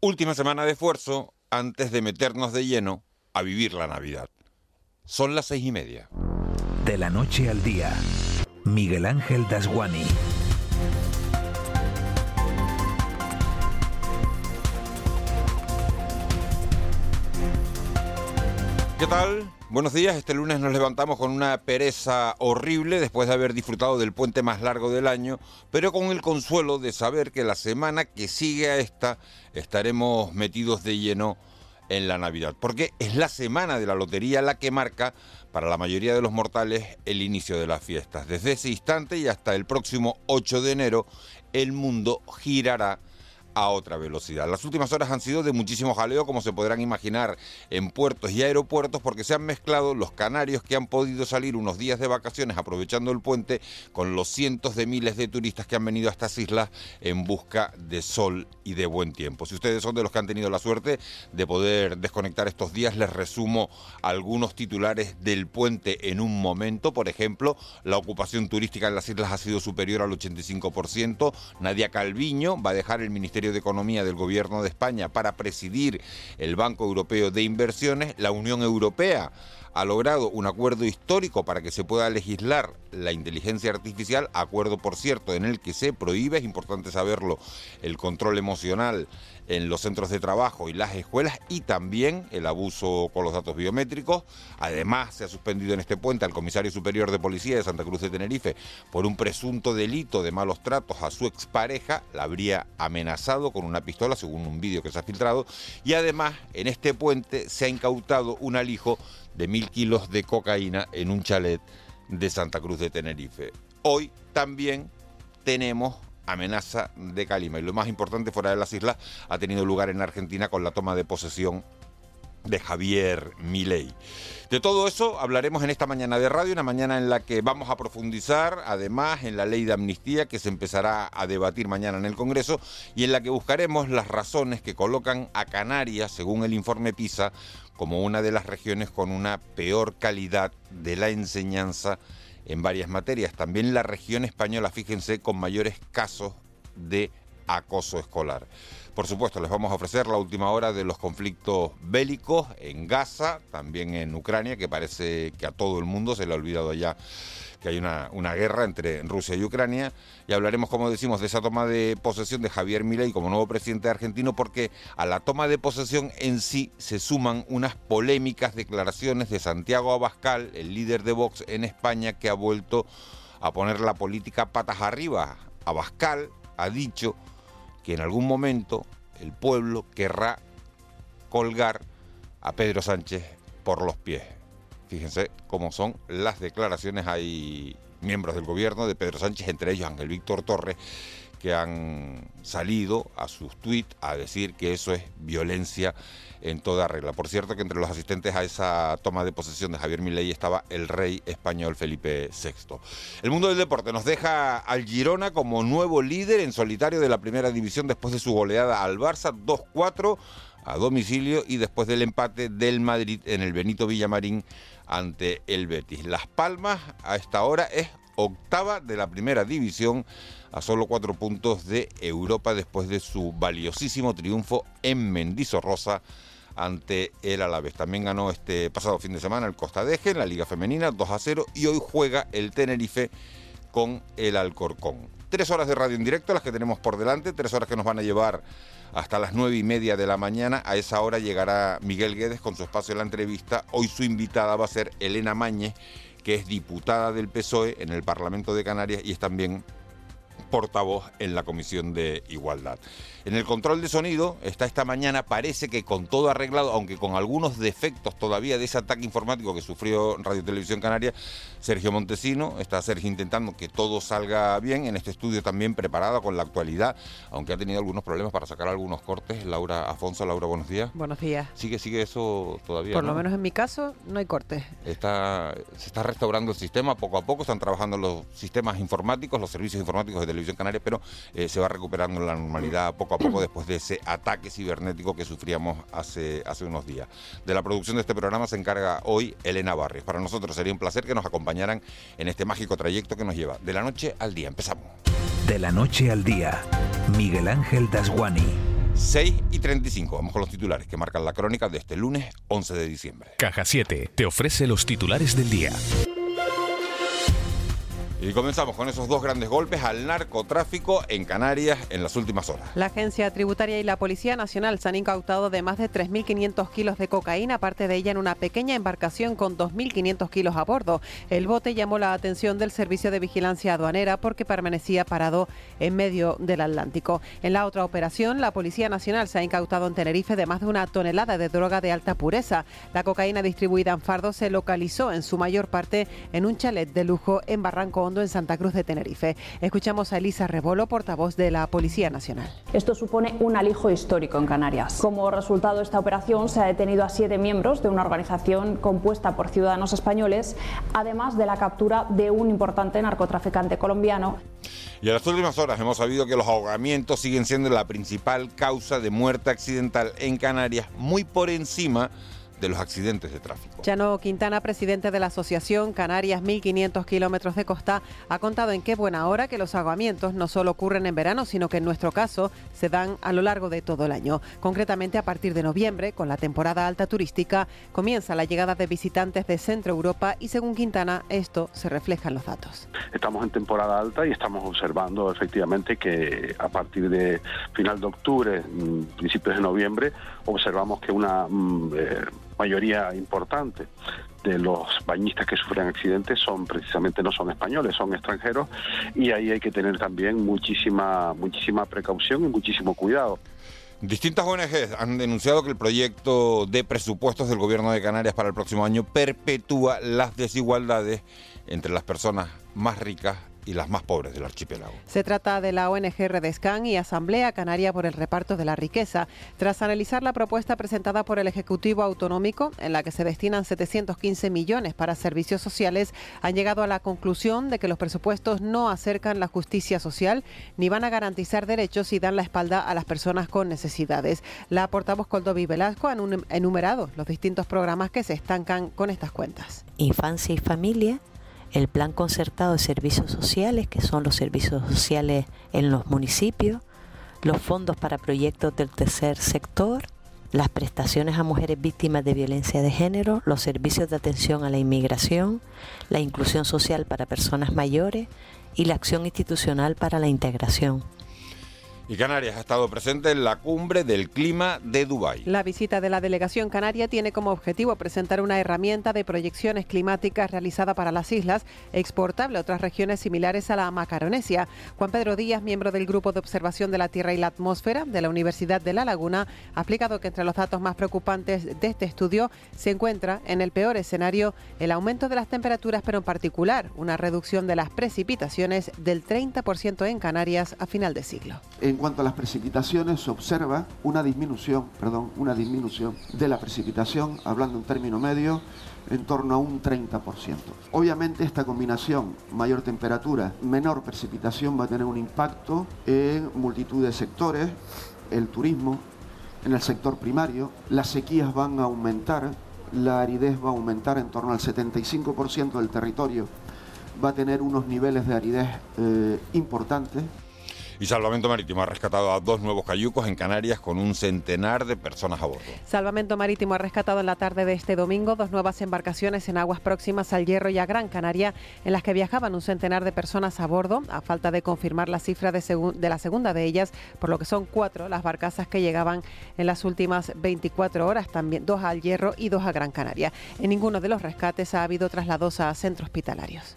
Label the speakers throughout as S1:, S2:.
S1: Última semana de esfuerzo antes de meternos de lleno a vivir la Navidad. Son las seis y media.
S2: De la noche al día, Miguel Ángel Dasguani.
S1: ¿Qué tal? Buenos días. Este lunes nos levantamos con una pereza horrible después de haber disfrutado del puente más largo del año, pero con el consuelo de saber que la semana que sigue a esta estaremos metidos de lleno en la Navidad, porque es la semana de la lotería la que marca para la mayoría de los mortales el inicio de las fiestas. Desde ese instante y hasta el próximo 8 de enero, el mundo girará a otra velocidad. Las últimas horas han sido de muchísimo jaleo, como se podrán imaginar, en puertos y aeropuertos, porque se han mezclado los canarios que han podido salir unos días de vacaciones aprovechando el puente con los cientos de miles de turistas que han venido a estas islas en busca de sol y de buen tiempo. Si ustedes son de los que han tenido la suerte de poder desconectar estos días, les resumo algunos titulares del puente en un momento. Por ejemplo, la ocupación turística en las islas ha sido superior al 85%. Nadia Calviño va a dejar el Ministerio de Economía del Gobierno de España para presidir el Banco Europeo de Inversiones, la Unión Europea ha logrado un acuerdo histórico para que se pueda legislar la inteligencia artificial, acuerdo por cierto en el que se prohíbe, es importante saberlo, el control emocional en los centros de trabajo y las escuelas y también el abuso con los datos biométricos. Además, se ha suspendido en este puente al comisario superior de policía de Santa Cruz de Tenerife por un presunto delito de malos tratos a su expareja. La habría amenazado con una pistola, según un vídeo que se ha filtrado. Y además, en este puente se ha incautado un alijo de mil kilos de cocaína en un chalet de Santa Cruz de Tenerife. Hoy también tenemos amenaza de calima y lo más importante fuera de las islas ha tenido lugar en Argentina con la toma de posesión de Javier Milei. De todo eso hablaremos en esta mañana de radio, una mañana en la que vamos a profundizar además en la ley de amnistía que se empezará a debatir mañana en el Congreso y en la que buscaremos las razones que colocan a Canarias, según el informe PISA, como una de las regiones con una peor calidad de la enseñanza en varias materias. También la región española, fíjense, con mayores casos de acoso escolar. Por supuesto, les vamos a ofrecer la última hora de los conflictos bélicos en Gaza, también en Ucrania, que parece que a todo el mundo se le ha olvidado ya que hay una, guerra entre Rusia y Ucrania. Y hablaremos, como decimos, de esa toma de posesión de Javier Milei como nuevo presidente argentino, porque a la toma de posesión en sí se suman unas polémicas declaraciones de Santiago Abascal, el líder de Vox en España, que ha vuelto a poner la política patas arriba. Abascal ha dicho que en algún momento el pueblo querrá colgar a Pedro Sánchez por los pies. Fíjense cómo son las declaraciones. Hay miembros del gobierno de Pedro Sánchez, entre ellos Ángel Víctor Torres, que han salido a sus tweets a decir que eso es violencia en toda regla. Por cierto que entre los asistentes a esa toma de posesión de Javier Milei estaba el rey español Felipe VI. El mundo del deporte nos deja al Girona como nuevo líder en solitario de la primera división después de su goleada al Barça 2-4 a domicilio y después del empate del Madrid en el Benito Villamarín ante el Betis. Las Palmas a esta hora es octava de la primera división a solo cuatro puntos de Europa después de su valiosísimo triunfo en Mendizorroza ante el Alavés. También ganó este pasado fin de semana el Costa Deje en la Liga Femenina 2 a 0 y hoy juega el Tenerife con el Alcorcón. Tres horas de radio en directo las que tenemos por delante, tres horas que nos van a llevar hasta las nueve y media de la mañana. A esa hora llegará Miguel Guedes con su espacio en la entrevista. Hoy su invitada va a ser Elena Mañez, que es diputada del PSOE en el Parlamento de Canarias y es también portavoz en la Comisión de Igualdad. En el control de sonido está esta mañana, parece que con todo arreglado, aunque con algunos defectos todavía de ese ataque informático que sufrió Radio Televisión Canaria, Sergio Montesino. Está Sergio intentando que todo salga bien. En este estudio también preparado con la actualidad, aunque ha tenido algunos problemas para sacar algunos cortes. Laura Afonso, Laura, buenos días.
S3: Buenos días.
S1: ¿Sigue, sigue eso todavía?
S3: Por lo menos en mi caso no hay cortes.
S1: Está, se está restaurando el sistema poco a poco, están trabajando los sistemas informáticos, los servicios informáticos de Televisión Canaria, pero eh, se va recuperando la normalidad poco a poco después de ese ataque cibernético que sufríamos hace, hace unos días. De la producción de este programa se encarga hoy Elena Barrios. Para nosotros sería un placer que nos acompañaran en este mágico trayecto que nos lleva de la noche al día. Empezamos.
S2: De la noche al día, Miguel Ángel Dasguani.
S1: 6 y 35. Vamos con los titulares que marcan la crónica de este lunes 11 de diciembre.
S2: Caja 7 te ofrece los titulares del día.
S1: Y comenzamos con esos dos grandes golpes al narcotráfico en Canarias en las últimas horas.
S3: La Agencia Tributaria y la Policía Nacional se han incautado de más de 3.500 kilos de cocaína, parte de ella en una pequeña embarcación con 2.500 kilos a bordo. El bote llamó la atención del Servicio de Vigilancia Aduanera porque permanecía parado en medio del Atlántico. En la otra operación, la Policía Nacional se ha incautado en Tenerife de más de una tonelada de droga de alta pureza. La cocaína distribuida en fardo se localizó en su mayor parte en un chalet de lujo en Barranco en Santa Cruz de Tenerife. Escuchamos a Elisa Rebolo, portavoz de la Policía Nacional.
S4: Esto supone un alijo histórico en Canarias. Como resultado de esta operación se ha detenido a siete miembros de una organización compuesta por ciudadanos españoles, además de la captura de un importante narcotraficante colombiano.
S1: Y en las últimas horas hemos sabido que los ahogamientos siguen siendo la principal causa de muerte accidental en Canarias, muy por encima de los accidentes de tráfico.
S3: Chano Quintana, presidente de la Asociación Canarias 1500 kilómetros de costa, ha contado en qué buena hora que los ahogamientos no solo ocurren en verano, sino que en nuestro caso se dan a lo largo de todo el año. Concretamente a partir de noviembre, con la temporada alta turística, comienza la llegada de visitantes de Centro Europa y según Quintana esto se refleja en los datos.
S5: Estamos en temporada alta y estamos observando efectivamente que a partir de final de octubre, mm, principios de noviembre, observamos que una mm, eh, mayoría importante de los bañistas que sufren accidentes son precisamente no son españoles, son extranjeros y ahí hay que tener también muchísima muchísima precaución y muchísimo cuidado.
S1: Distintas ONGs han denunciado que el proyecto de presupuestos del gobierno de Canarias para el próximo año perpetúa las desigualdades entre las personas más ricas y las más pobres del archipiélago.
S3: Se trata de la ONG Redescan y Asamblea Canaria por el Reparto de la Riqueza. Tras analizar la propuesta presentada por el Ejecutivo Autonómico, en la que se destinan 715 millones para servicios sociales, han llegado a la conclusión de que los presupuestos no acercan la justicia social ni van a garantizar derechos y dan la espalda a las personas con necesidades. La portavoz Coldovi Velasco ha enumerado los distintos programas que se estancan con estas cuentas.
S6: Infancia y familia el plan concertado de servicios sociales, que son los servicios sociales en los municipios, los fondos para proyectos del tercer sector, las prestaciones a mujeres víctimas de violencia de género, los servicios de atención a la inmigración, la inclusión social para personas mayores y la acción institucional para la integración.
S1: Y Canarias ha estado presente en la cumbre del clima de Dubái.
S3: La visita de la delegación canaria tiene como objetivo presentar una herramienta de proyecciones climáticas realizada para las islas, exportable a otras regiones similares a la Macaronesia. Juan Pedro Díaz, miembro del Grupo de Observación de la Tierra y la Atmósfera de la Universidad de La Laguna, ha explicado que entre los datos más preocupantes de este estudio se encuentra en el peor escenario el aumento de las temperaturas, pero en particular una reducción de las precipitaciones del 30% en Canarias a final de siglo.
S7: En cuanto a las precipitaciones, se observa una disminución, perdón, una disminución de la precipitación, hablando en término medio, en torno a un 30%. Obviamente esta combinación, mayor temperatura, menor precipitación, va a tener un impacto en multitud de sectores, el turismo, en el sector primario, las sequías van a aumentar, la aridez va a aumentar en torno al 75% del territorio, va a tener unos niveles de aridez eh, importantes.
S1: Y Salvamento Marítimo ha rescatado a dos nuevos cayucos en Canarias con un centenar de personas a bordo.
S3: Salvamento Marítimo ha rescatado en la tarde de este domingo dos nuevas embarcaciones en aguas próximas al Hierro y a Gran Canaria, en las que viajaban un centenar de personas a bordo, a falta de confirmar la cifra de, la segunda de ellas, por lo que son cuatro las barcazas que llegaban en las últimas 24 horas, también dos al Hierro y dos a Gran Canaria. En ninguno de los rescates ha habido traslados a centros hospitalarios.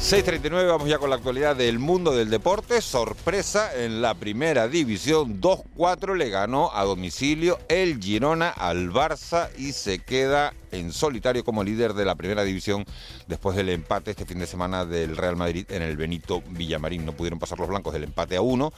S1: 6.39, vamos ya con la actualidad del mundo del deporte. Sorpresa en la primera división, 2-4 le ganó a domicilio el Girona al Barça y se queda en solitario como líder de la primera división después del empate este fin de semana del Real Madrid en el Benito Villamarín. No pudieron pasar los blancos del empate a uno.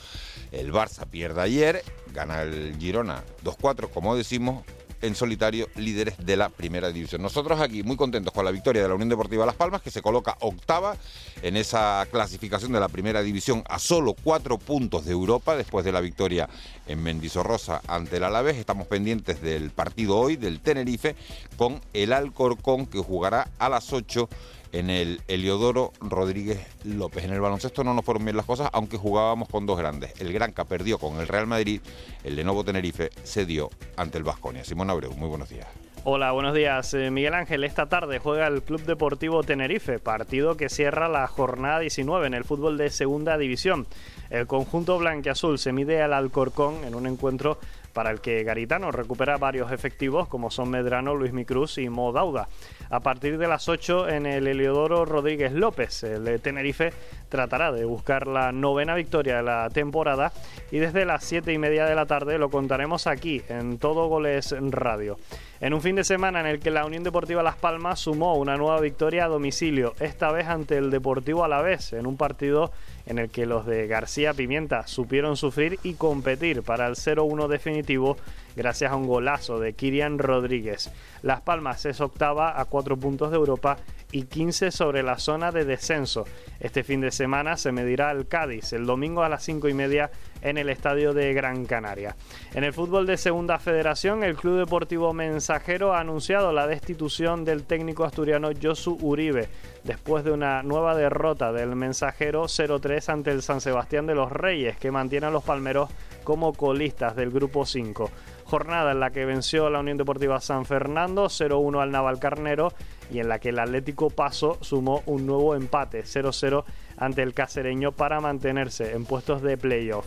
S1: El Barça pierde ayer, gana el Girona 2-4, como decimos, en solitario líderes de la primera división. Nosotros aquí muy contentos con la victoria de la Unión Deportiva Las Palmas, que se coloca octava en esa clasificación de la primera división a solo cuatro puntos de Europa después de la victoria en Mendizorrosa ante el Alavés. Estamos pendientes del partido hoy del Tenerife con el Alcorcón que jugará a las 8 en el Eliodoro Rodríguez López. En el baloncesto no nos fueron bien las cosas, aunque jugábamos con dos grandes. El Granca perdió con el Real Madrid, el Lenovo Tenerife se dio ante el Vasconia. Simón Abreu, muy buenos días.
S8: Hola, buenos días. Eh, Miguel Ángel, esta tarde juega el Club Deportivo Tenerife, partido que cierra la jornada 19 en el fútbol de Segunda División. El conjunto blanquiazul se mide al Alcorcón en un encuentro para el que Garitano recupera varios efectivos como son Medrano, Luis Micruz y Mo Dauda. A partir de las 8 en el Heliodoro Rodríguez López, el de Tenerife tratará de buscar la novena victoria de la temporada y desde las 7 y media de la tarde lo contaremos aquí en Todo Goles Radio. En un fin de semana en el que la Unión Deportiva Las Palmas sumó una nueva victoria a domicilio, esta vez ante el Deportivo Alavés, en un partido en el que los de García Pimienta supieron sufrir y competir para el 0-1 definitivo gracias a un golazo de Kirian Rodríguez. Las Palmas es octava a cuatro puntos de Europa y 15 sobre la zona de descenso. Este fin de semana se medirá el Cádiz el domingo a las 5 y media en el estadio de Gran Canaria. En el fútbol de Segunda Federación, el Club Deportivo Mensajero ha anunciado la destitución del técnico asturiano Josu Uribe después de una nueva derrota del Mensajero 0-3 ante el San Sebastián de los Reyes, que mantiene a los palmeros como colistas del grupo 5 jornada en la que venció la Unión Deportiva San Fernando 0-1 al Naval Carnero y en la que el Atlético Paso sumó un nuevo empate 0-0 ante el casereño para mantenerse en puestos de playoff.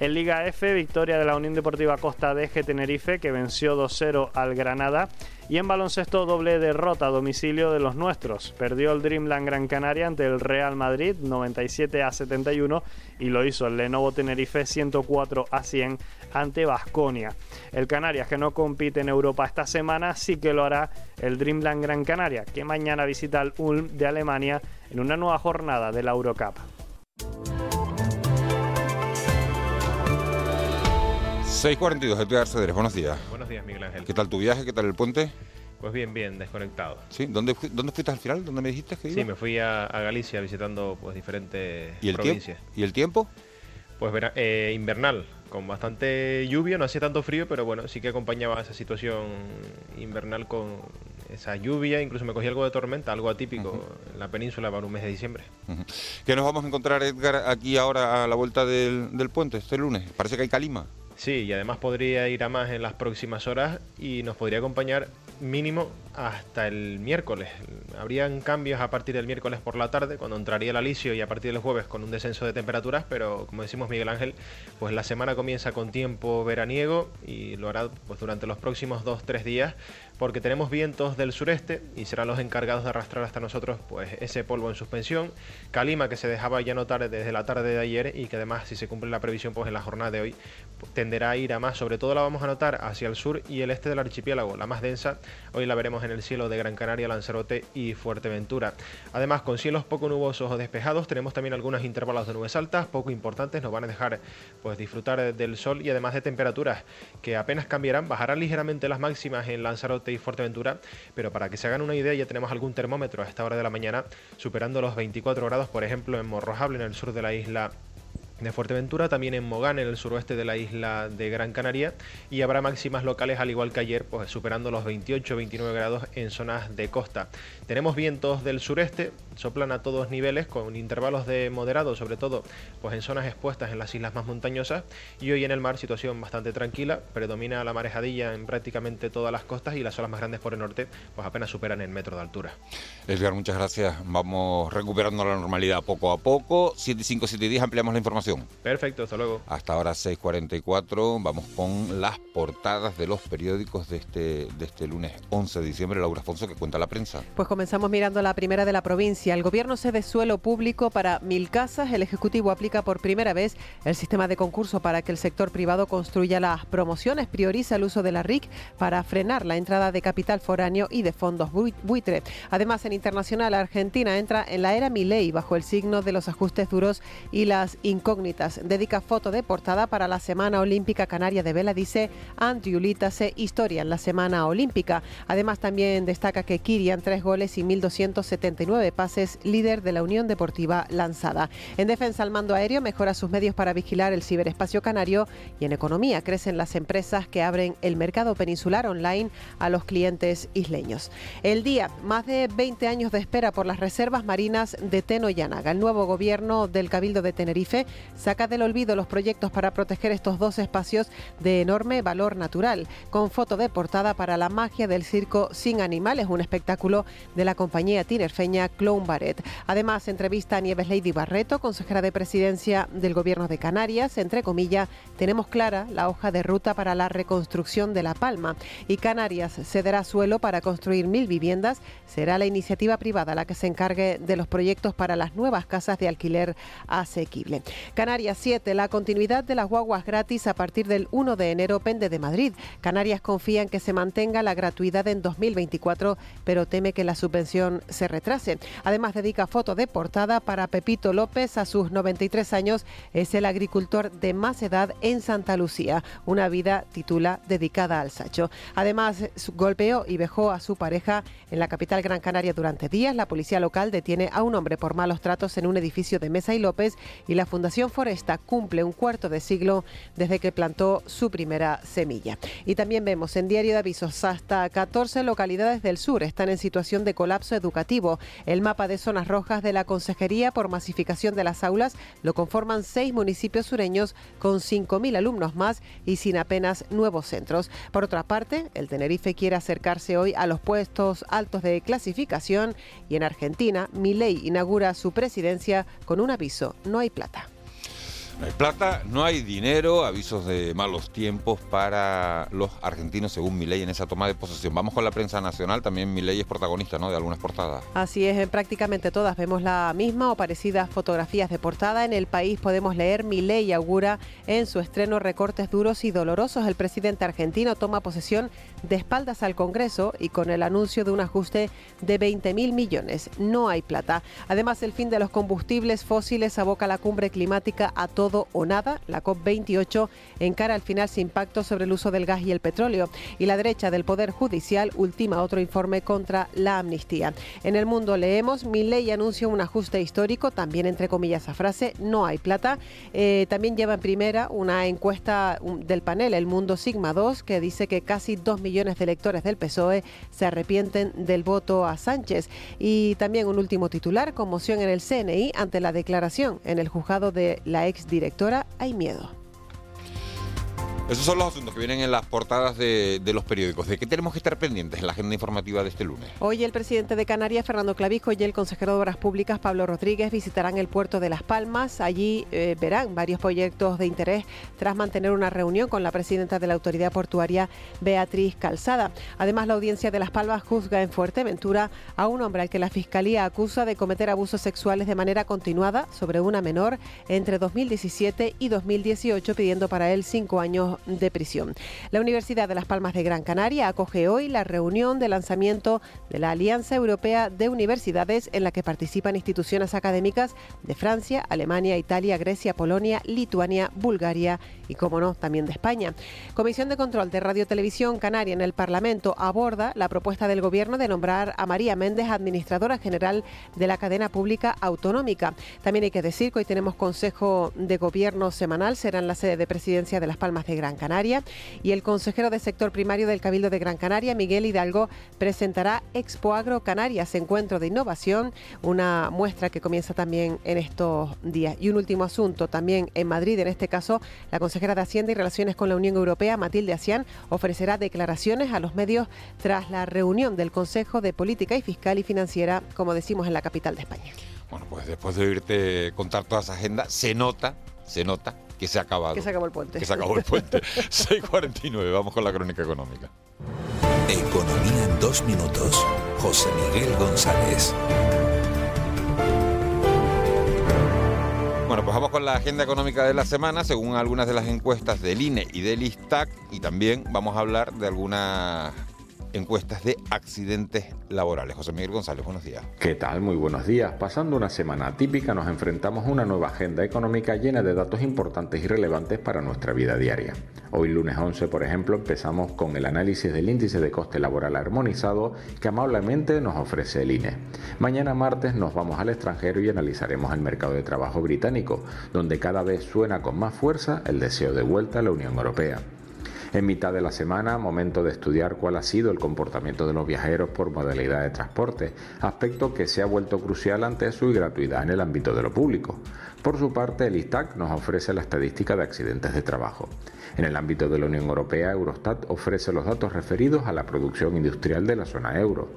S8: En Liga F, victoria de la Unión Deportiva Costa de G Tenerife que venció 2-0 al Granada. Y en baloncesto doble derrota a domicilio de los nuestros. Perdió el Dreamland Gran Canaria ante el Real Madrid 97 a 71 y lo hizo el Lenovo Tenerife 104 a 100 ante Vasconia. El Canarias que no compite en Europa esta semana sí que lo hará el Dreamland Gran Canaria que mañana visita el Ulm de Alemania en una nueva jornada de la Eurocup.
S1: 6.42, Edgar Cederes, buenos días.
S9: Buenos días, Miguel Ángel.
S1: ¿Qué tal tu viaje? ¿Qué tal el puente?
S9: Pues bien, bien, desconectado.
S1: ¿Sí? ¿Dónde, ¿Dónde fuiste al final? ¿Dónde me dijiste que
S9: Sí, me fui a, Galicia visitando pues diferentes
S1: ¿Y el
S9: provincias.
S1: ¿Y el tiempo?
S9: Pues eh, invernal, con bastante lluvia, no hacía tanto frío, pero bueno, sí que acompañaba esa situación invernal con esa lluvia, incluso me cogí algo de tormenta, algo atípico en la península para un mes de diciembre.
S1: ¿Qué nos vamos a encontrar, Edgar, aquí ahora a la vuelta del, del puente, este lunes? Parece que hay calima.
S9: Sí, y además podría ir a más en las próximas horas y nos podría acompañar mínimo hasta el miércoles. Habrían cambios a partir del miércoles por la tarde, cuando entraría el alisio y a partir del jueves con un descenso de temperaturas, pero como decimos Miguel Ángel, pues la semana comienza con tiempo veraniego y lo hará pues durante los próximos dos, tres días, porque tenemos vientos del sureste y serán los encargados de arrastrar hasta nosotros pues ese polvo en suspensión, calima que se dejaba ya notar desde la tarde de ayer y que además si se cumple la previsión pues en la jornada de hoy tenderá a ir a más, sobre todo la vamos a notar hacia el sur y el este del archipiélago, la más densa, hoy la veremos en el cielo de Gran Canaria, Lanzarote y Fuerteventura. Además, con cielos poco nubosos o despejados, tenemos también algunos intervalos de nubes altas, poco importantes, nos van a dejar pues disfrutar del sol y además de temperaturas que apenas cambiarán, bajarán ligeramente las máximas en Lanzarote y Fuerteventura, pero para que se hagan una idea ya tenemos algún termómetro a esta hora de la mañana superando los 24 grados, por ejemplo, en Morrojable, en el sur de la isla de Fuerteventura, también en Mogán, en el suroeste de la isla de Gran Canaria, y habrá máximas locales al igual que ayer, pues superando los 28-29 grados en zonas de costa. Tenemos vientos del sureste, soplan a todos niveles con intervalos de moderado, sobre todo pues en zonas expuestas en las islas más montañosas y hoy en el mar situación bastante tranquila, predomina la marejadilla en prácticamente todas las costas y las olas más grandes por el norte pues apenas superan el metro de altura.
S1: Edgar, muchas gracias. Vamos recuperando la normalidad poco a poco. 75, 7 ampliamos la información.
S9: Perfecto, hasta luego.
S1: Hasta ahora 6.44, vamos con las portadas de los periódicos de este, de este lunes 11 de diciembre. Laura Afonso, que cuenta la prensa.
S3: Pues comenzamos mirando la primera de la provincia. El gobierno cede suelo público para mil casas. El Ejecutivo aplica por primera vez el sistema de concurso para que el sector privado construya las promociones. Prioriza el uso de la RIC para frenar la entrada de capital foráneo y de fondos buitre. Además, en internacional, Argentina entra en la era Milei bajo el signo de los ajustes duros y las incógnitas. Dedica foto de portada para la Semana Olímpica Canaria de Vela, dice Andrew Litase, historia en la Semana Olímpica. Además, también destaca que Kirian, tres goles y 1.279 pases, líder de la Unión Deportiva Lanzada. En defensa, al mando aéreo mejora sus medios para vigilar el ciberespacio canario y en economía crecen las empresas que abren el mercado peninsular online a los clientes isleños. El día, más de 20 años de espera por las reservas marinas de Teno y Anaga. El nuevo gobierno del Cabildo de Tenerife saca del olvido los proyectos para proteger estos dos espacios de enorme valor natural, con foto de portada para la magia del circo sin animales, un espectáculo de la compañía tinerfeña Clown Barret. Además, entrevista a Nieves Lady Barreto, consejera de presidencia del Gobierno de Canarias. Entre comillas, tenemos clara la hoja de ruta para la reconstrucción de La Palma y Canarias cederá suelo para construir mil viviendas. Será la iniciativa privada la que se encargue de los proyectos para las nuevas casas de alquiler asequible. Canarias 7. La continuidad de las guaguas gratis a partir del 1 de enero pende de Madrid. Canarias confía en que se mantenga la gratuidad en 2024, pero teme que la subvención se retrase. Además, dedica foto de portada para Pepito López. A sus 93 años es el agricultor de más edad en Santa Lucía. Una vida, titula, dedicada al sacho. Además, golpeó y dejó a su pareja en la capital Gran Canaria durante días. La policía local detiene a un hombre por malos tratos en un edificio de Mesa y López y la Fundación Foresta cumple un cuarto de siglo desde que plantó su primera semilla. Y también vemos en Diario de Avisos hasta 14 localidades del sur están en situación de colapso educativo. El mapa de zonas rojas de la Consejería por masificación de las aulas lo conforman seis municipios sureños con 5.000 alumnos más y sin apenas nuevos centros. Por otra parte, el Tenerife quiere acercarse hoy a los puestos altos de clasificación y en Argentina, Milei inaugura su presidencia con un aviso, no hay plata.
S1: No hay plata, no hay dinero, avisos de malos tiempos para los argentinos según mi ley en esa toma de posesión. Vamos con la prensa nacional, también mi ley es protagonista ¿no? de algunas portadas.
S3: Así es, en prácticamente todas vemos la misma o parecidas fotografías de portada. En el país podemos leer mi ley augura en su estreno recortes duros y dolorosos. El presidente argentino toma posesión de espaldas al Congreso y con el anuncio de un ajuste de 20 mil millones. No hay plata. Además, el fin de los combustibles fósiles aboca la cumbre climática a todo o nada. La COP28 encara al final sin impacto sobre el uso del gas y el petróleo. Y la derecha del Poder Judicial ultima otro informe contra la amnistía. En el mundo leemos, mi ley anuncia un ajuste histórico, también entre comillas a frase, no hay plata. Eh, también lleva en primera una encuesta del panel El Mundo Sigma 2 que dice que casi dos millones de electores del PSOE se arrepienten del voto a Sánchez. Y también un último titular, conmoción en el CNI ante la declaración en el juzgado de la ex directora Hay Miedo.
S1: Esos son los asuntos que vienen en las portadas de, los periódicos. ¿De qué tenemos que estar pendientes en la agenda informativa de este lunes?
S3: Hoy el presidente de Canarias, Fernando Clavijo, y el consejero de Obras Públicas, Pablo Rodríguez, visitarán el puerto de Las Palmas. Allí eh, verán varios proyectos de interés tras mantener una reunión con la presidenta de la autoridad portuaria, Beatriz Calzada. Además, la audiencia de Las Palmas juzga en Fuerteventura a un hombre al que la Fiscalía acusa de cometer abusos sexuales de manera continuada sobre una menor entre 2017 y 2018, pidiendo para él cinco años de prisión. La Universidad de Las Palmas de Gran Canaria acoge hoy la reunión de lanzamiento de la Alianza Europea de Universidades en la que participan instituciones académicas de Francia, Alemania, Italia, Grecia, Polonia, Lituania, Bulgaria y, como no, también de España. Comisión de Control de Radio Televisión Canaria en el Parlamento aborda la propuesta del Gobierno de nombrar a María Méndez administradora general de la cadena pública autonómica. También hay que decir que hoy tenemos Consejo de Gobierno semanal, será en la sede de presidencia de Las Palmas de Gran Gran Canaria. Y el consejero de sector primario del Cabildo de Gran Canaria, Miguel Hidalgo, presentará Expo Agro Canarias, encuentro de innovación, una muestra que comienza también en estos días. Y un último asunto, también en Madrid, en este caso, la consejera de Hacienda y Relaciones con la Unión Europea, Matilde Asián, ofrecerá declaraciones a los medios tras la reunión del Consejo de Política y Fiscal y Financiera, como decimos, en la capital de España.
S1: Bueno, pues después de oírte contar toda esa agenda, se nota, se nota que se ha acabado.
S3: Que se acabó el puente.
S1: Que se acabó el puente. 6.49, vamos con la crónica económica.
S2: Economía en dos minutos. José Miguel González.
S1: Bueno, pues vamos con la agenda económica de la semana, según algunas de las encuestas del INE y del ISTAC, y también vamos a hablar de algunas encuestas de accidentes laborales. José Miguel González, buenos días.
S10: ¿Qué tal? Muy buenos días. Pasando una semana típica, nos enfrentamos a una nueva agenda económica llena de datos importantes y relevantes para nuestra vida diaria. Hoy, lunes 11, por ejemplo, empezamos con el análisis del índice de coste laboral armonizado que amablemente nos ofrece el INE. Mañana, martes, nos vamos al extranjero y analizaremos el mercado de trabajo británico, donde cada vez suena con más fuerza el deseo de vuelta a la Unión Europea. En mitad de la semana, momento de estudiar cuál ha sido el comportamiento de los viajeros por modalidad de transporte, aspecto que se ha vuelto crucial ante su gratuidad en el ámbito de lo público. Por su parte, el ISTAC nos ofrece la estadística de accidentes de trabajo. En el ámbito de la Unión Europea, Eurostat ofrece los datos referidos a la producción industrial de la zona euro.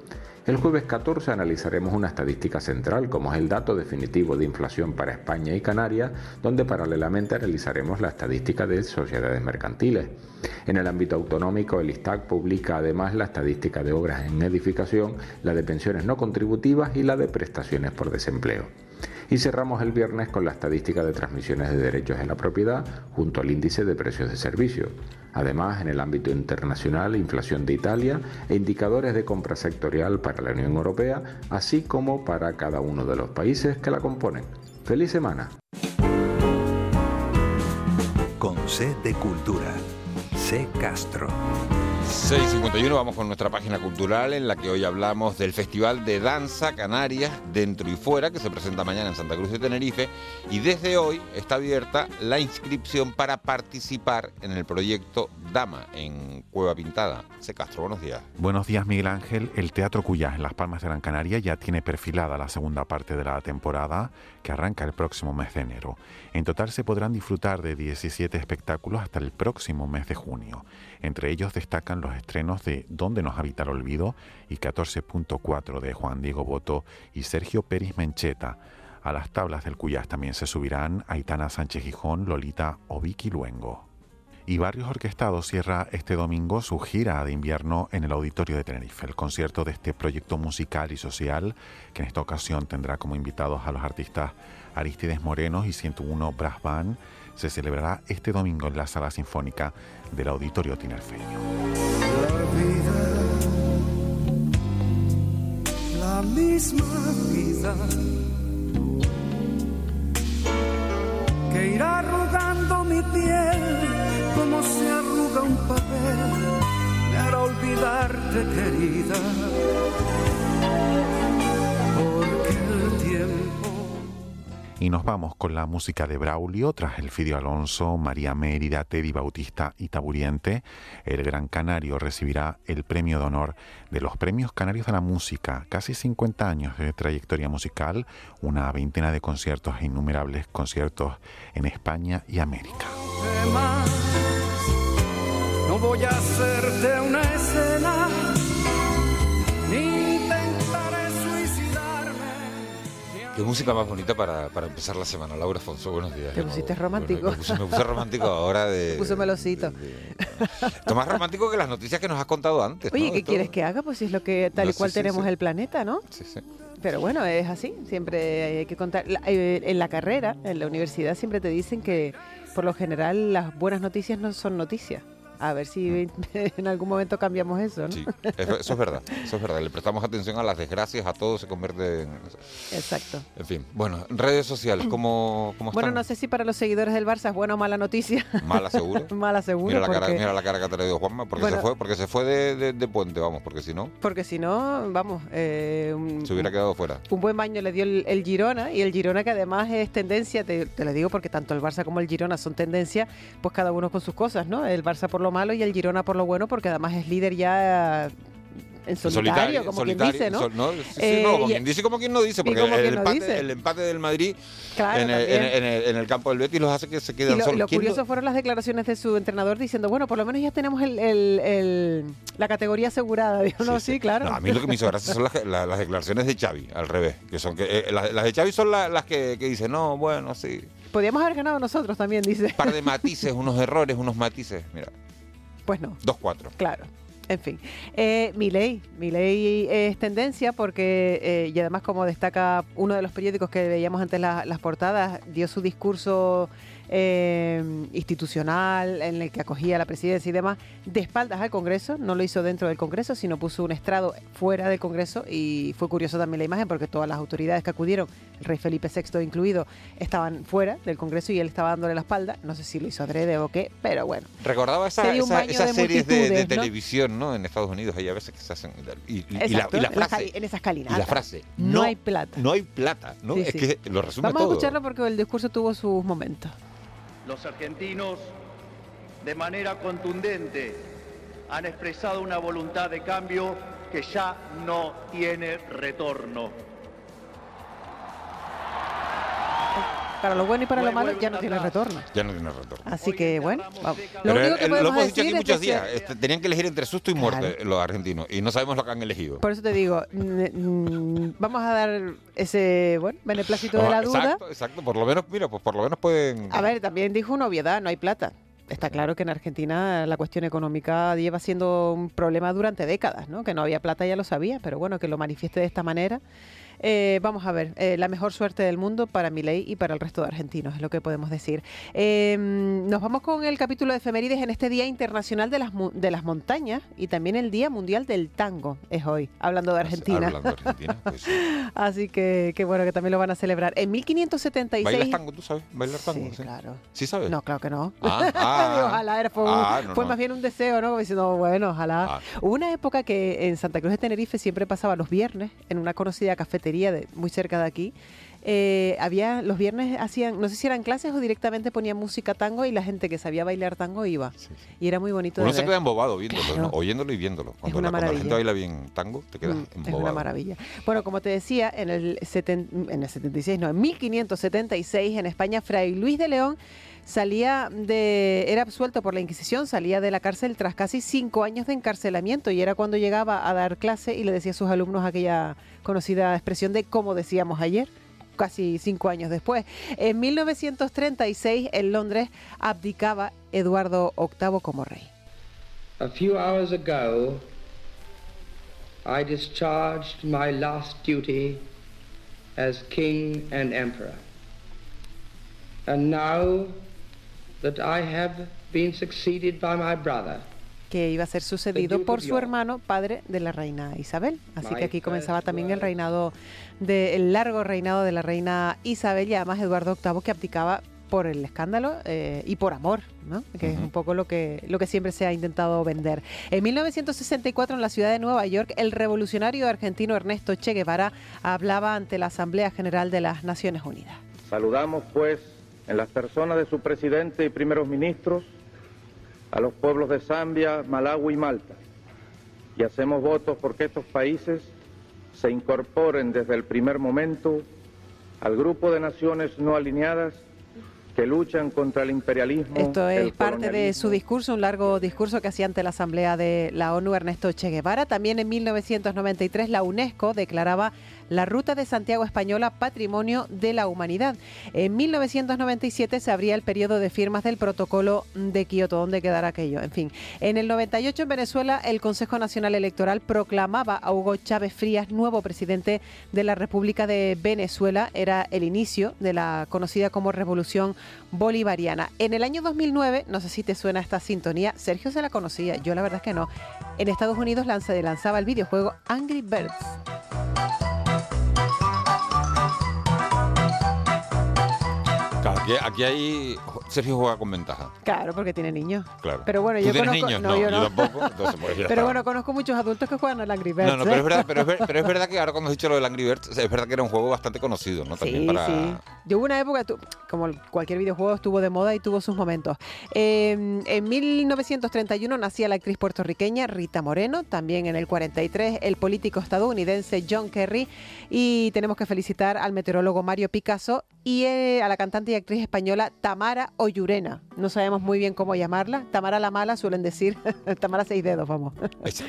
S10: El jueves 14 analizaremos una estadística central, como es el dato definitivo de inflación para España y Canarias, donde paralelamente analizaremos la estadística de sociedades mercantiles. En el ámbito autonómico, el ISTAC publica además la estadística de obras en edificación, la de pensiones no contributivas y la de prestaciones por desempleo. Y cerramos el viernes con la estadística de transmisiones de derechos en la propiedad junto al índice de precios de servicio. Además, en el ámbito internacional, inflación de Italia e indicadores de compra sectorial para la Unión Europea, así como para cada uno de los países que la componen. ¡Feliz semana!
S2: Con Cultura. C Castro.
S1: 6.51, vamos con nuestra página cultural en la que hoy hablamos del Festival de Danza Canarias Dentro y Fuera que se presenta mañana en Santa Cruz de Tenerife y desde hoy está abierta la inscripción para participar en el proyecto Dama en Cueva Pintada. C. Castro, buenos días.
S11: Buenos días Miguel Ángel. El Teatro Cuyás en Las Palmas de Gran Canaria ya tiene perfilada la segunda parte de la temporada que arranca el próximo mes de enero. En total se podrán disfrutar de 17 espectáculos hasta el próximo mes de junio. Entre ellos destacan los estrenos de Dónde nos habita el olvido y 14.4 de Juan Diego Boto y Sergio Peris Mencheta. A las tablas del Cuyás también se subirán Aitana Sánchez Gijón, Lolita o Vicky Luengo. Y Barrios Orquestados cierra este domingo su gira de invierno en el Auditorio de Tenerife, el concierto de este proyecto musical y social que en esta ocasión tendrá como invitados a los artistas Aristides Morenos y 101 Brass Band, se celebrará este domingo en la Sala Sinfónica del Auditorio Tinerfeño.
S12: La misma vida que irá arrugando mi piel como se arruga un papel, hará olvidarte querida, porque el tiempo
S11: y nos vamos con la música de Braulio, tras el Fidio Alonso, María Mérida, Teddy Bautista y Taburiente. El Gran Canario recibirá el premio de honor de los Premios Canarios de la Música. Casi 50 años de trayectoria musical, una veintena de conciertos e innumerables conciertos en España y América.
S12: No voy a hacerte una escena
S1: Qué música más bonita para, para, empezar la semana. Laura Afonso, buenos días.
S3: Te pusiste romántico.
S1: me, puse, me, puse, romántico ahora de...
S3: Te puse melosito.
S1: Esto más romántico que las noticias que nos has contado antes.
S3: Oye,
S1: ¿no?
S3: ¿qué quieres que haga? Pues si es lo que tal no, y cual sí, tenemos sí, el planeta, ¿no?
S1: Sí, sí.
S3: Pero bueno, es así. Siempre hay que contar. Eh, En la carrera, en la universidad, siempre te dicen que por lo general las buenas noticias no son noticias. A ver si en algún momento cambiamos eso, ¿no?
S1: Sí, eso, eso es verdad, eso es verdad. Le prestamos atención a las desgracias, a todo se convierte en...
S3: Exacto.
S1: En fin, bueno, redes sociales, ¿cómo, cómo
S3: Bueno,
S1: están?
S3: no sé si para los seguidores del Barça es buena o mala noticia.
S1: Mala seguro.
S3: mala seguro.
S1: Mira la, cara, mira la cara que ha traído Juanma, porque
S3: Bueno.
S1: se fue, porque se fue de, de- de puente, vamos, porque si no,
S3: Porque si no, vamos, eh, un,
S1: se hubiera quedado fuera.
S3: un buen baño le dio el, el Girona y el Girona que además es tendencia, te, te lo digo porque tanto el Barça como el Girona son tendencia, pues cada uno con sus cosas, ¿no? El Barça por lo malo y el Girona por lo bueno, porque además es líder ya en solitario, como quien dice, ¿no?
S1: sol- no, sí, sí,
S3: Eh,
S1: no, como
S3: y-
S1: quien dice como quien no dice,
S3: y
S1: porque el,
S3: no
S1: empate,
S3: dice.
S1: el empate del Madrid
S3: Claro,
S1: en, el, en, en el- en el campo del Betis los hace que se
S3: Y
S1: queden
S3: lo,
S1: solos.
S3: lo
S1: ¿Quién
S3: curioso fueron las declaraciones de su entrenador diciendo, bueno, por lo menos ya tenemos el, la categoría asegurada. Digo, no, sí, claro.
S1: A mí lo que me hizo gracia son las, la- las declaraciones de Xavi, al revés. que son que eh, las, las de Xavi son la- las que, que dicen, no, bueno, sí.
S3: Podríamos haber ganado nosotros también, dice.
S1: Un par de matices, unos errores, unos matices. Mira,
S3: Pues no.
S1: 2-4.
S3: Claro. En fin, eh, Milei, Milei es tendencia porque, eh, y además como destaca uno de los periódicos que veíamos antes la- las portadas, dio su discurso eh, institucional en el que acogía la presidencia y demás, de espaldas al Congreso, no lo hizo dentro del Congreso, sino puso un estrado fuera del Congreso y fue curioso también la imagen porque todas las autoridades que acudieron, el rey Felipe VI incluido, estaban fuera del Congreso y él estaba dándole la espalda, no sé si lo hizo adrede o qué, pero bueno.
S1: Recordaba esa-
S3: un
S1: esa- esas
S3: de
S1: series de, de
S3: multitudes, ¿no?
S1: televisión, ¿no? En Estados Unidos, hay a veces que se hacen. Y, y- y la,
S3: Exacto,
S1: y la frase.
S3: en esa
S1: Y
S3: escalinata.
S1: la frase.
S3: No, hay plata.
S1: No hay plata, ¿no?
S3: Sí,
S1: es
S3: sí.
S1: que lo resume
S3: Vamos
S1: todo.
S3: a escucharlo porque el discurso tuvo sus momentos.
S13: Los argentinos, de manera contundente, han expresado una voluntad de cambio que ya no tiene retorno.
S3: Para lo bueno y para lo malo ya no tiene retorno.
S1: Ya no tiene retorno.
S3: Así que bueno, vamos. lo
S1: Pero
S3: único que
S1: el- lo
S3: podemos
S1: hemos dicho
S3: decir
S1: aquí
S3: es que
S1: muchos días. este, tenían que elegir entre susto y muerte los argentinos. Y no sabemos lo que han elegido.
S3: por eso te digo, vamos a dar ese bueno beneplácito de la duda.
S1: Exacto, exacto. Por lo menos, mira, pues por lo menos pueden.
S3: A ver, también dijo una obviedad, no hay plata. Está claro que en Argentina la cuestión económica lleva siendo un problema durante décadas, ¿no? Que no había plata ya lo sabía, pero bueno, que lo manifieste de esta manera. Eh, vamos a ver, eh, la mejor suerte del mundo para Milei y para el resto de argentinos, es lo que podemos decir. Eh, nos vamos con el capítulo de efemérides en este Día Internacional de las, de las Montañas y también el Día Mundial del Tango, es hoy, hablando de Argentina.
S1: Hablando de Argentina, pues sí.
S3: Así que, que bueno, que también lo van a celebrar. En 1576...
S1: ¿Bailas tango, tú sabes? ¿Bailar tango?
S3: Sí, claro.
S1: ¿Sí sabes?
S3: No, claro que no.
S1: Ah, ah.
S3: ojalá era, fue, un-
S1: Ah, no,
S3: fue
S1: no.
S3: más bien un deseo, ¿no? Como diciendo, bueno, ojalá.
S1: Ah.
S3: Hubo una época que en Santa Cruz de Tenerife siempre pasaba los viernes en una conocida cafetería de, muy cerca de aquí. eh, había los viernes hacían, no sé si eran clases o directamente ponían música tango y la gente que sabía bailar tango iba. Y era muy bonito
S1: Uno
S3: de
S1: se
S3: ver.
S1: queda embobado viéndolo,
S3: Claro.
S1: ¿no? oyéndolo y viéndolo. Cuando,
S3: una
S1: la, cuando la gente
S3: maravilla.
S1: baila bien tango, te quedas
S3: Mm, es
S1: embobado.
S3: una maravilla. Bueno, como te decía, en el, seten- en el 76, no, en 1576 en España, Fray Luis de León salía de, era absuelto por la Inquisición, salía de la cárcel tras casi cinco años de encarcelamiento y era cuando llegaba a dar clase y le decía a sus alumnos aquella conocida expresión de como decíamos ayer casi cinco años después. En 1936, en Londres, abdicaba Eduardo VIII como rey.
S14: A few hours ago, I discharged my last duty as King and Emperor. And now that I have been succeeded by my brother,
S3: que iba a ser sucedido por
S14: of
S3: su hermano, padre de la reina Isabel. Así que aquí comenzaba también el reinado, de, el largo reinado de la reina Isabel y además Eduardo VIII que abdicaba por el escándalo eh, y por amor, ¿no? que es un poco lo que, lo que siempre se ha intentado vender. En 1964, en la ciudad de Nueva York, el revolucionario argentino Ernesto Che Guevara hablaba ante la Asamblea General de las Naciones Unidas.
S15: Saludamos, pues, en las personas de su presidente y primeros ministros, a los pueblos de Zambia, Malawi y Malta, y hacemos votos porque estos países se incorporen desde el primer momento al grupo de naciones no alineadas que luchan contra el imperialismo.
S3: Esto es parte de su discurso, un largo discurso que hacía ante la Asamblea de la ONU Ernesto Che Guevara. También en 1993 la UNESCO declaraba la Ruta de Santiago Española Patrimonio de la Humanidad. En 1997 se abría el periodo de firmas del protocolo de Kioto. ¿Dónde quedará aquello? En fin, en el 98 en Venezuela el Consejo Nacional Electoral proclamaba a Hugo Chávez Frías nuevo presidente de la República de Venezuela. Era el inicio de la conocida como Revolución Bolivariana. En el año 2009, no sé si te suena esta sintonía, Sergio se la conocía, yo la verdad es que no. En Estados Unidos lanzaba el videojuego Angry Birds.
S1: Aquí, aquí hay. Sergio juega con ventaja.
S3: Claro, porque tiene niños.
S1: Claro.
S3: Pero bueno,
S1: ¿Tú
S3: yo
S1: tienes
S3: conozco.
S1: niños?
S3: No,
S1: No,
S3: yo
S1: yo
S3: no.
S1: tampoco, entonces, pues, ya
S3: pero
S1: está.
S3: bueno, conozco muchos adultos que juegan al Angry Birds.
S1: No, no, pero
S3: ¿eh?
S1: es verdad, pero es, ver- pero es verdad que ahora cuando has dicho lo del Angry Birds, es verdad que era un juego bastante conocido, ¿no? También
S3: Sí,
S1: para.
S3: sí. Yo hubo una época, como cualquier videojuego, estuvo de moda y tuvo sus momentos. Eh, en 1931 nacía la actriz puertorriqueña Rita Moreno, también en el 43 el político estadounidense John Kerry y tenemos que felicitar al meteorólogo Mario Picasso y eh, a la cantante y actriz española Tamara Oyurena. No sabemos muy bien cómo llamarla. Tamara la mala suelen decir. Tamara seis dedos, vamos.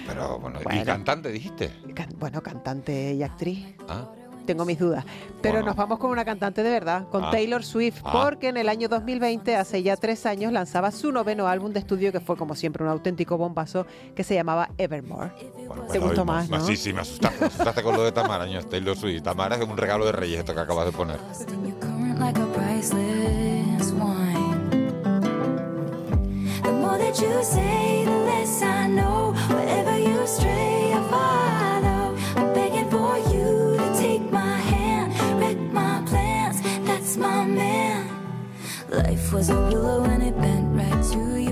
S1: Pero bueno, y
S3: Bueno.
S1: cantante dijiste.
S3: Can- bueno, cantante y actriz.
S1: Ah.
S3: Tengo mis dudas. Pero nos vamos con una cantante de verdad, con
S1: Ah.
S3: Taylor Swift,
S1: Ah.
S3: porque en el año 2020, hace ya tres años, lanzaba su noveno álbum de estudio, que fue como siempre un auténtico bombazo, que se llamaba Evermore. Te
S1: Bueno,
S3: gustó
S1: y
S3: más, ¿no?
S1: Sí, sí, me asustaste, me asustaste con lo de Tamara, Taylor Swift. Tamara es un regalo de Reyes esto que acabas de poner.
S16: Like a priceless wine. The more that you say, the less I know. Wherever you stray, I follow. I'm begging for you to take my hand, wreck my plans. That's my man. Life was a willow and it bent right to your